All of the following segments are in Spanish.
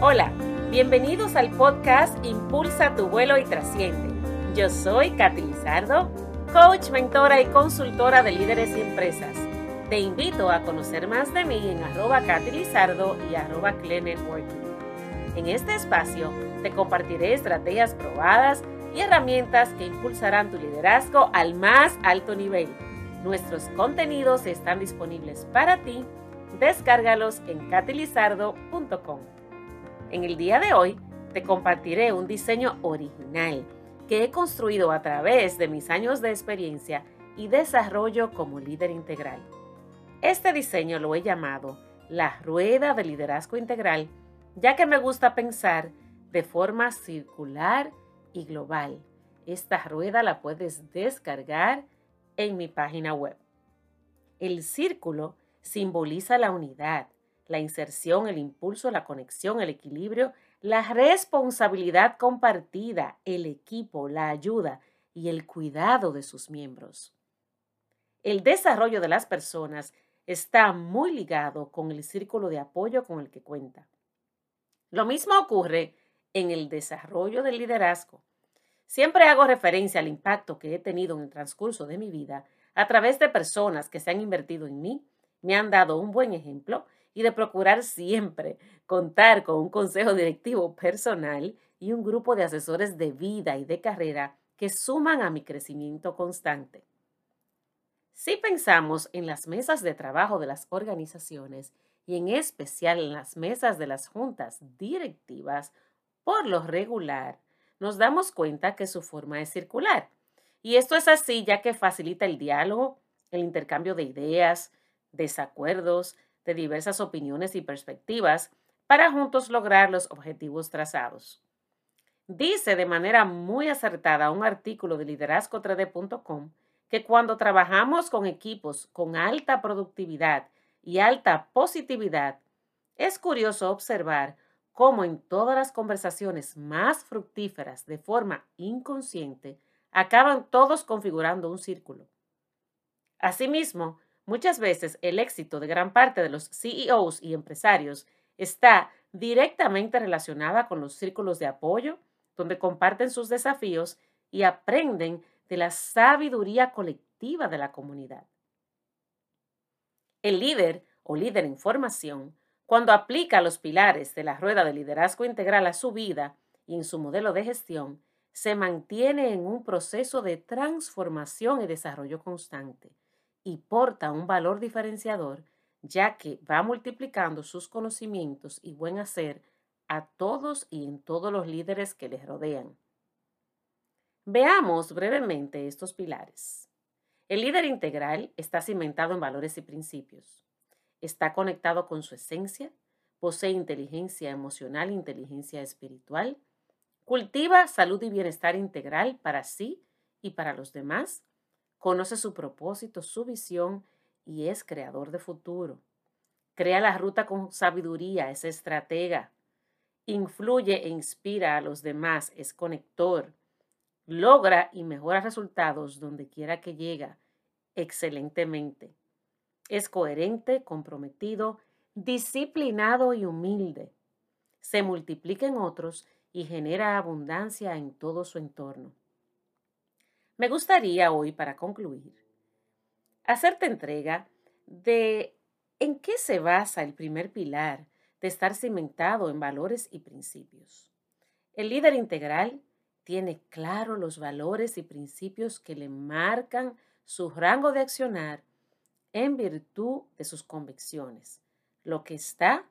Hola, bienvenidos al podcast Impulsa tu vuelo y trasciende. Yo soy Katy Lizardo, coach, mentora y consultora de líderes y empresas. Te invito a conocer más de mí en arroba Katy Lizardo y arroba Networking. En este espacio te compartiré estrategias probadas y herramientas que impulsarán tu liderazgo al más alto nivel. Nuestros contenidos están disponibles para ti. Descárgalos en catylizardo.com. En el día de hoy te compartiré un diseño original que he construido a través de mis años de experiencia y desarrollo como líder integral. Este diseño lo he llamado la rueda de liderazgo integral, ya que me gusta pensar de forma circular y global. Esta rueda la puedes descargar en mi página web. El círculo simboliza la unidad, la inserción, el impulso, la conexión, el equilibrio, la responsabilidad compartida, el equipo, la ayuda y el cuidado de sus miembros. El desarrollo de las personas está muy ligado con el círculo de apoyo con el que cuenta. Lo mismo ocurre en el desarrollo del liderazgo. Siempre hago referencia al impacto que he tenido en el transcurso de mi vida a través de personas que se han invertido en mí, me han dado un buen ejemplo y de procurar siempre contar con un consejo directivo personal y un grupo de asesores de vida y de carrera que suman a mi crecimiento constante. Si pensamos en las mesas de trabajo de las organizaciones y en especial en las mesas de las juntas directivas, por lo regular, nos damos cuenta que su forma es circular. Y esto es así ya que facilita el diálogo, el intercambio de ideas, desacuerdos, de diversas opiniones y perspectivas para juntos lograr los objetivos trazados. Dice de manera muy acertada un artículo de liderazgo3d.com que cuando trabajamos con equipos con alta productividad y alta positividad, es curioso observar cómo en todas las conversaciones más fructíferas de forma inconsciente acaban todos configurando un círculo. Asimismo, Muchas veces el éxito de gran parte de los CEOs y empresarios está directamente relacionada con los círculos de apoyo, donde comparten sus desafíos y aprenden de la sabiduría colectiva de la comunidad. El líder o líder en formación, cuando aplica los pilares de la rueda de liderazgo integral a su vida y en su modelo de gestión, se mantiene en un proceso de transformación y desarrollo constante y porta un valor diferenciador, ya que va multiplicando sus conocimientos y buen hacer a todos y en todos los líderes que les rodean. Veamos brevemente estos pilares. El líder integral está cimentado en valores y principios. Está conectado con su esencia, posee inteligencia emocional inteligencia espiritual, cultiva salud y bienestar integral para sí y para los demás, conoce su propósito, su visión y es creador de futuro. Crea la ruta con sabiduría, es estratega. Influye e inspira a los demás, es conector. Logra y mejora resultados donde quiera que llega, excelentemente. Es coherente, comprometido, disciplinado y humilde. Se multiplica en otros y genera abundancia en todo su entorno. Me gustaría hoy, para concluir, hacerte entrega de en qué se basa el primer pilar de estar cimentado en valores y principios. El líder integral tiene claro los valores y principios que le marcan su rango de accionar en virtud de sus convicciones, lo que está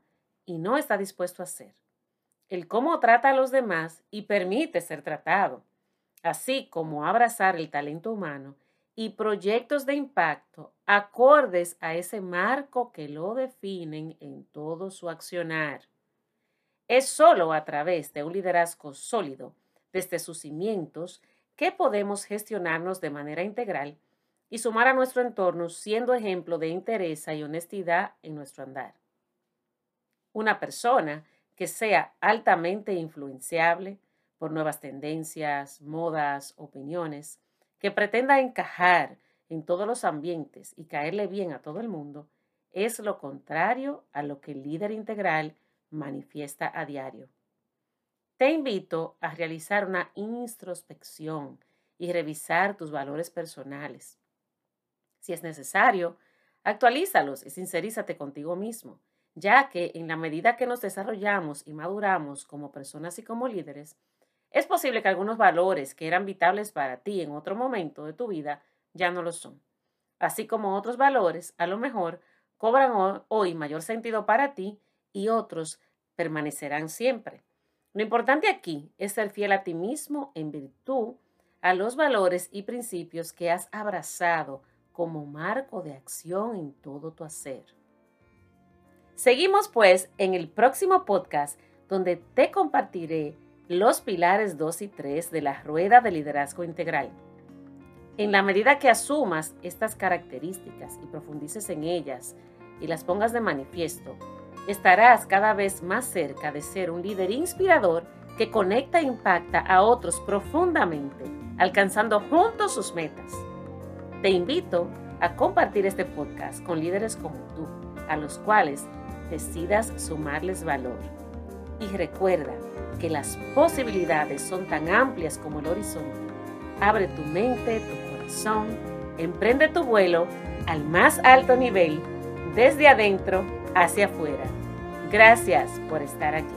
y no está dispuesto a hacer, el cómo trata a los demás y permite ser tratado, así como abrazar el talento humano y proyectos de impacto acordes a ese marco que lo definen en todo su accionar. Es solo a través de un liderazgo sólido desde sus cimientos que podemos gestionarnos de manera integral y sumar a nuestro entorno siendo ejemplo de interés y honestidad en nuestro andar. Una persona que sea altamente influenciable, por nuevas tendencias, modas, opiniones, que pretenda encajar en todos los ambientes y caerle bien a todo el mundo, es lo contrario a lo que el líder integral manifiesta a diario. Te invito a realizar una introspección y revisar tus valores personales. Si es necesario, actualízalos y sincerízate contigo mismo, ya que en la medida que nos desarrollamos y maduramos como personas y como líderes, es posible que algunos valores que eran vitales para ti en otro momento de tu vida ya no lo son. Así como otros valores, a lo mejor, cobran hoy mayor sentido para ti y otros permanecerán siempre. Lo importante aquí es ser fiel a ti mismo en virtud a los valores y principios que has abrazado como marco de acción en todo tu hacer. Seguimos pues en el próximo podcast donde te compartiré los pilares 2 y 3 de la rueda de liderazgo integral. En la medida que asumas estas características y profundices en ellas y las pongas de manifiesto, estarás cada vez más cerca de ser un líder inspirador que conecta e impacta a otros profundamente, alcanzando juntos sus metas. Te invito a compartir este podcast con líderes como tú, a los cuales decidas sumarles valor. Y recuerda que las posibilidades son tan amplias como el horizonte. Abre tu mente, tu corazón, emprende tu vuelo al más alto nivel, desde adentro hacia afuera. Gracias por estar aquí.